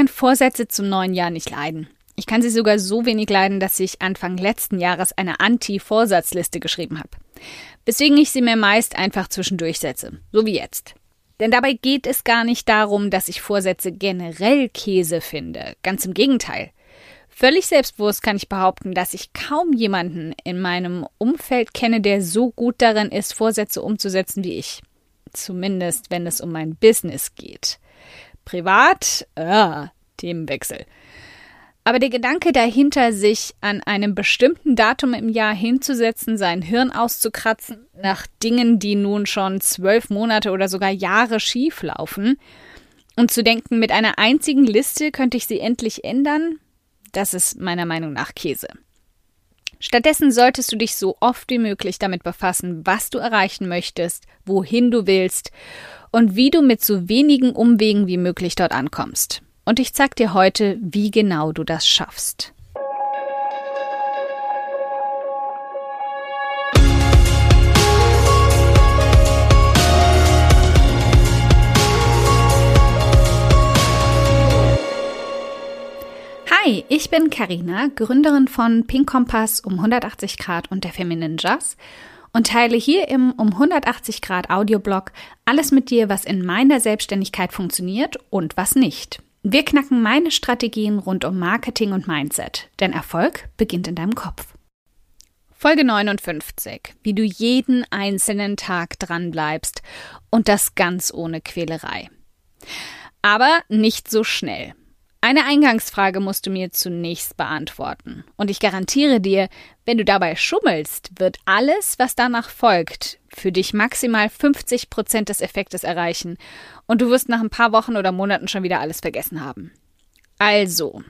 kann Vorsätze zum neuen Jahr nicht leiden. Ich kann sie sogar so wenig leiden, dass ich Anfang letzten Jahres eine Anti-Vorsatzliste geschrieben habe. Weswegen ich sie mir meist einfach zwischendurch setze, so wie jetzt. Denn dabei geht es gar nicht darum, dass ich Vorsätze generell Käse finde. Ganz im Gegenteil. Völlig selbstbewusst kann ich behaupten, dass ich kaum jemanden in meinem Umfeld kenne, der so gut darin ist, Vorsätze umzusetzen wie ich. Zumindest, wenn es um mein Business geht. Privat, ah, Themenwechsel. Aber der Gedanke dahinter, sich an einem bestimmten Datum im Jahr hinzusetzen, sein Hirn auszukratzen, nach Dingen, die nun schon zwölf Monate oder sogar Jahre schief laufen, und zu denken, mit einer einzigen Liste könnte ich sie endlich ändern, das ist meiner Meinung nach Käse. Stattdessen solltest du dich so oft wie möglich damit befassen, was du erreichen möchtest, wohin du willst und wie du mit so wenigen Umwegen wie möglich dort ankommst. Und ich zeig dir heute, wie genau du das schaffst. Hi, ich bin Karina, Gründerin von Pink Kompass um 180 Grad und der Feminine Jazz und teile hier im um 180 Grad Audioblog alles mit dir, was in meiner Selbstständigkeit funktioniert und was nicht. Wir knacken meine Strategien rund um Marketing und Mindset, denn Erfolg beginnt in deinem Kopf. Folge 59. Wie du jeden einzelnen Tag dran bleibst und das ganz ohne Quälerei. Aber nicht so schnell. Eine Eingangsfrage musst du mir zunächst beantworten. Und ich garantiere dir, wenn du dabei schummelst, wird alles, was danach folgt, für dich maximal 50 Prozent des Effektes erreichen. Und du wirst nach ein paar Wochen oder Monaten schon wieder alles vergessen haben. Also,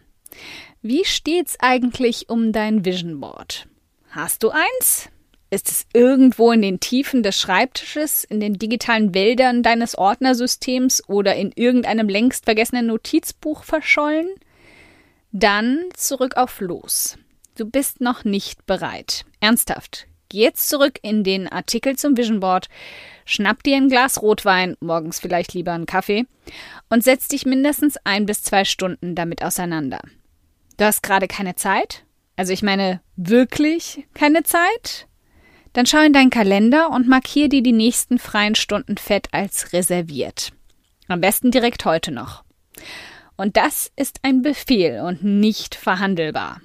wie steht's eigentlich um dein Vision Board? Hast du eins? Ist es irgendwo in den Tiefen des Schreibtisches, in den digitalen Wäldern deines Ordnersystems oder in irgendeinem längst vergessenen Notizbuch verschollen? Dann zurück auf Los. Du bist noch nicht bereit. Ernsthaft. Geh jetzt zurück in den Artikel zum Vision Board, schnapp dir ein Glas Rotwein, morgens vielleicht lieber einen Kaffee, und setz dich mindestens ein bis zwei Stunden damit auseinander. Du hast gerade keine Zeit? Also ich meine, wirklich keine Zeit? Dann schau in deinen Kalender und markier dir die nächsten freien Stunden fett als reserviert. Am besten direkt heute noch. Und das ist ein Befehl und nicht verhandelbar.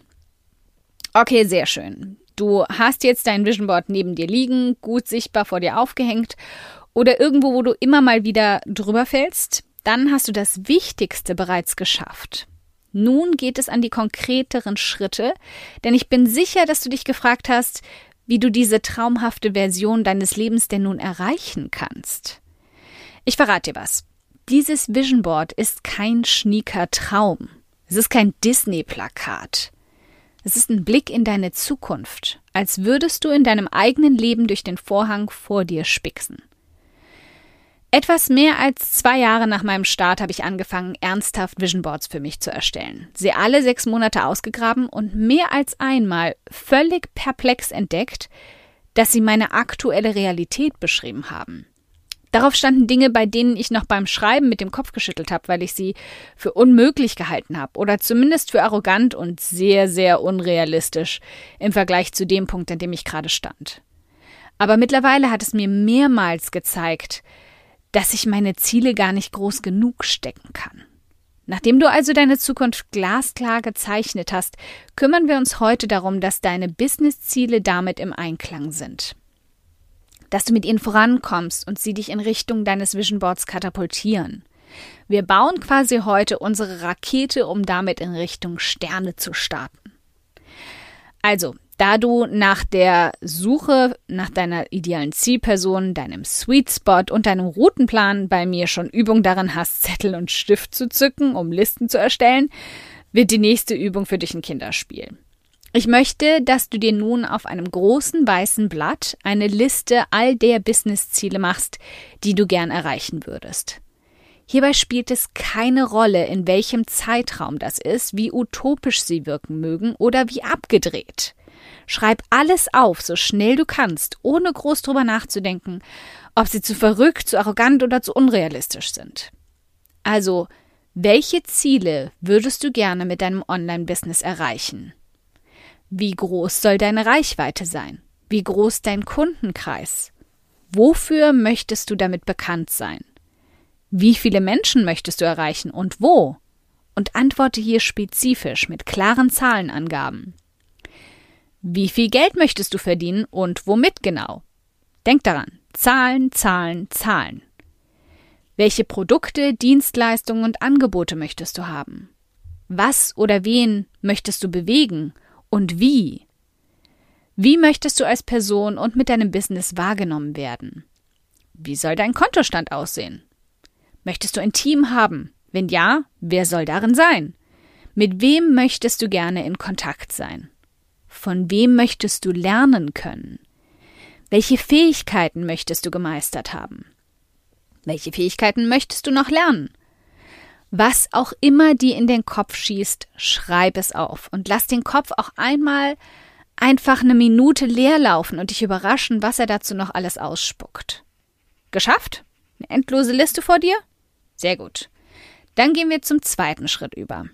Okay, sehr schön. Du hast jetzt dein Vision Board neben dir liegen, gut sichtbar vor dir aufgehängt oder irgendwo, wo du immer mal wieder drüber fällst. Dann hast du das Wichtigste bereits geschafft. Nun geht es an die konkreteren Schritte, denn ich bin sicher, dass du dich gefragt hast, wie du diese traumhafte Version deines Lebens denn nun erreichen kannst. Ich verrate dir was. Dieses Vision Board ist kein schnieker Traum. Es ist kein Disney-Plakat. Es ist ein Blick in deine Zukunft, als würdest du in deinem eigenen Leben durch den Vorhang vor dir spicksen. Etwas mehr als zwei Jahre nach meinem Start habe ich angefangen, ernsthaft Vision Boards für mich zu erstellen. Sie alle sechs Monate ausgegraben und mehr als einmal völlig perplex entdeckt, dass sie meine aktuelle Realität beschrieben haben. Darauf standen Dinge, bei denen ich noch beim Schreiben mit dem Kopf geschüttelt habe, weil ich sie für unmöglich gehalten habe oder zumindest für arrogant und sehr, sehr unrealistisch im Vergleich zu dem Punkt, an dem ich gerade stand. Aber mittlerweile hat es mir mehrmals gezeigt, dass ich meine Ziele gar nicht groß genug stecken kann. Nachdem du also deine Zukunft glasklar gezeichnet hast, kümmern wir uns heute darum, dass deine Businessziele damit im Einklang sind. Dass du mit ihnen vorankommst und sie dich in Richtung deines Vision Boards katapultieren. Wir bauen quasi heute unsere Rakete, um damit in Richtung Sterne zu starten. Also, da du nach der Suche nach deiner idealen Zielperson, deinem Sweet Spot und deinem Routenplan bei mir schon Übung darin hast, Zettel und Stift zu zücken, um Listen zu erstellen, wird die nächste Übung für dich ein Kinderspiel. Ich möchte, dass du dir nun auf einem großen weißen Blatt eine Liste all der Businessziele machst, die du gern erreichen würdest. Hierbei spielt es keine Rolle, in welchem Zeitraum das ist, wie utopisch sie wirken mögen oder wie abgedreht. Schreib alles auf, so schnell du kannst, ohne groß drüber nachzudenken, ob sie zu verrückt, zu arrogant oder zu unrealistisch sind. Also, Welche Ziele würdest du gerne mit deinem Online-Business erreichen? Wie groß soll deine Reichweite sein? Wie groß dein Kundenkreis? Wofür möchtest du damit bekannt sein? Wie viele Menschen möchtest du erreichen und wo? Und antworte hier spezifisch mit klaren Zahlenangaben. Wie viel Geld möchtest du verdienen und womit genau? Denk daran, Zahlen, Zahlen, Zahlen. Welche Produkte, Dienstleistungen und Angebote möchtest du haben? Was oder wen möchtest du bewegen und wie? Wie möchtest du als Person und mit deinem Business wahrgenommen werden? Wie soll dein Kontostand aussehen? Möchtest du ein Team haben? Wenn ja, wer soll darin sein? Mit wem möchtest du gerne in Kontakt sein? Von wem möchtest du lernen können? Welche Fähigkeiten möchtest du gemeistert haben? Welche Fähigkeiten möchtest du noch lernen? Was auch immer dir in den Kopf schießt, schreib es auf und lass den Kopf auch einmal einfach eine Minute leer laufen und dich überraschen, was er dazu noch alles ausspuckt. Geschafft? Eine endlose Liste vor dir? Sehr gut. Dann gehen wir zum zweiten Schritt über.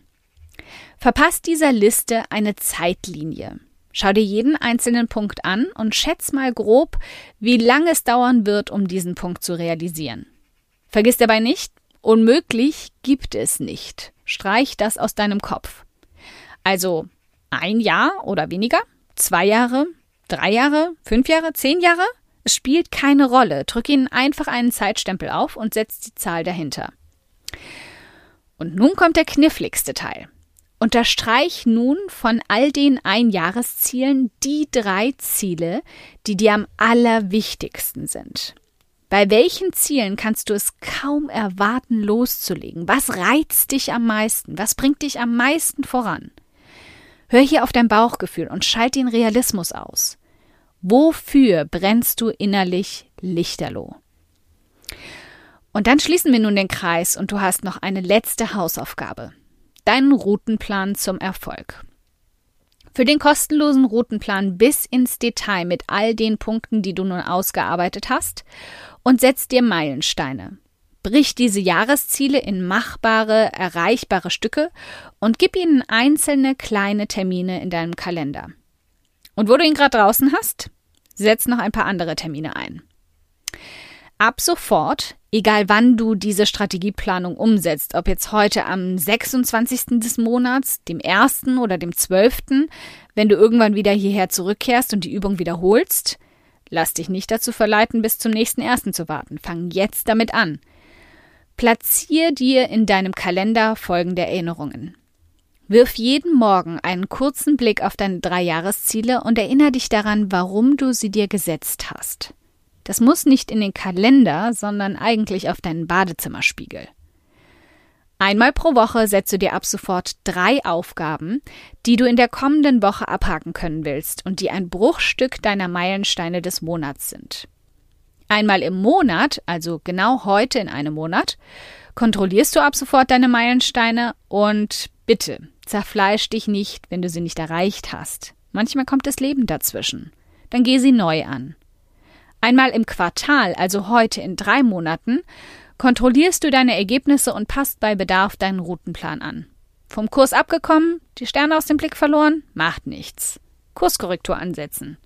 Verpasst dieser Liste eine Zeitlinie. Schau dir jeden einzelnen Punkt an und schätz mal grob, wie lange es dauern wird, um diesen Punkt zu realisieren. Vergiss dabei nicht, unmöglich gibt es nicht. Streich das aus deinem Kopf. Also ein Jahr oder weniger? Zwei Jahre? Drei Jahre? Fünf Jahre? Zehn Jahre? Es spielt keine Rolle. Drück ihnen einfach einen Zeitstempel auf und setz die Zahl dahinter. Und nun kommt der kniffligste Teil. Unterstreich nun von all den Einjahreszielen die drei Ziele, die dir am allerwichtigsten sind. Bei welchen Zielen kannst du es kaum erwarten, loszulegen? Was reizt dich am meisten? Was bringt dich am meisten voran? Hör hier auf dein Bauchgefühl und schalt den Realismus aus. Wofür brennst du innerlich lichterloh? Und dann schließen wir nun den Kreis und du hast noch eine letzte Hausaufgabe. Deinen Routenplan zum Erfolg. Für den kostenlosen Routenplan bis ins Detail mit all den Punkten, die du nun ausgearbeitet hast und setz dir Meilensteine. Brich diese Jahresziele in machbare, erreichbare Stücke und gib ihnen einzelne kleine Termine in deinem Kalender. Und wo du ihn gerade draußen hast, setz noch ein paar andere Termine ein. Ab sofort, egal wann du diese Strategieplanung umsetzt, ob jetzt heute am 26. des Monats, dem 1. oder dem 12., wenn du irgendwann wieder hierher zurückkehrst und die Übung wiederholst, lass dich nicht dazu verleiten, bis zum nächsten 1. zu warten. Fang jetzt damit an. Platzier dir in deinem Kalender folgende Erinnerungen. Wirf jeden Morgen einen kurzen Blick auf deine drei Jahresziele und erinnere dich daran, warum du sie dir gesetzt hast. Das muss nicht in den Kalender, sondern eigentlich auf deinen Badezimmerspiegel. Einmal pro Woche setzt du dir ab sofort drei Aufgaben, die du in der kommenden Woche abhaken können willst und die ein Bruchstück deiner Meilensteine des Monats sind. Einmal im Monat, also genau heute in einem Monat, kontrollierst du ab sofort deine Meilensteine und bitte, zerfleisch dich nicht, wenn du sie nicht erreicht hast. Manchmal kommt das Leben dazwischen. Dann geh sie neu an. Einmal im Quartal, also heute in drei Monaten, kontrollierst du deine Ergebnisse und passt bei Bedarf deinen Routenplan an. Vom Kurs abgekommen, die Sterne aus dem Blick verloren? Macht nichts. Kurskorrektur ansetzen.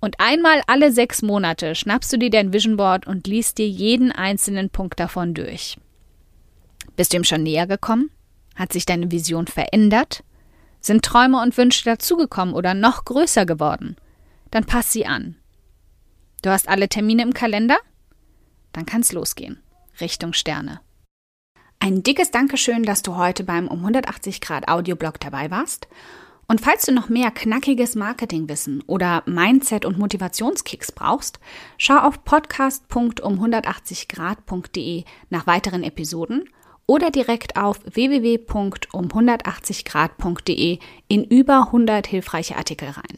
Und einmal alle sechs Monate schnappst du dir dein Vision Board und liest dir jeden einzelnen Punkt davon durch. Bist du ihm schon näher gekommen? Hat sich deine Vision verändert? Sind Träume und Wünsche dazugekommen oder noch größer geworden? Dann pass sie an. Du hast alle Termine im Kalender? Dann kann's losgehen. Richtung Sterne. Ein dickes Dankeschön, dass du heute beim um 180 Grad Audioblog dabei warst. Und falls du noch mehr knackiges Marketingwissen oder Mindset- und Motivationskicks brauchst, schau auf podcast.um180grad.de nach weiteren Episoden oder direkt auf www.um180grad.de in über 100 hilfreiche Artikel rein.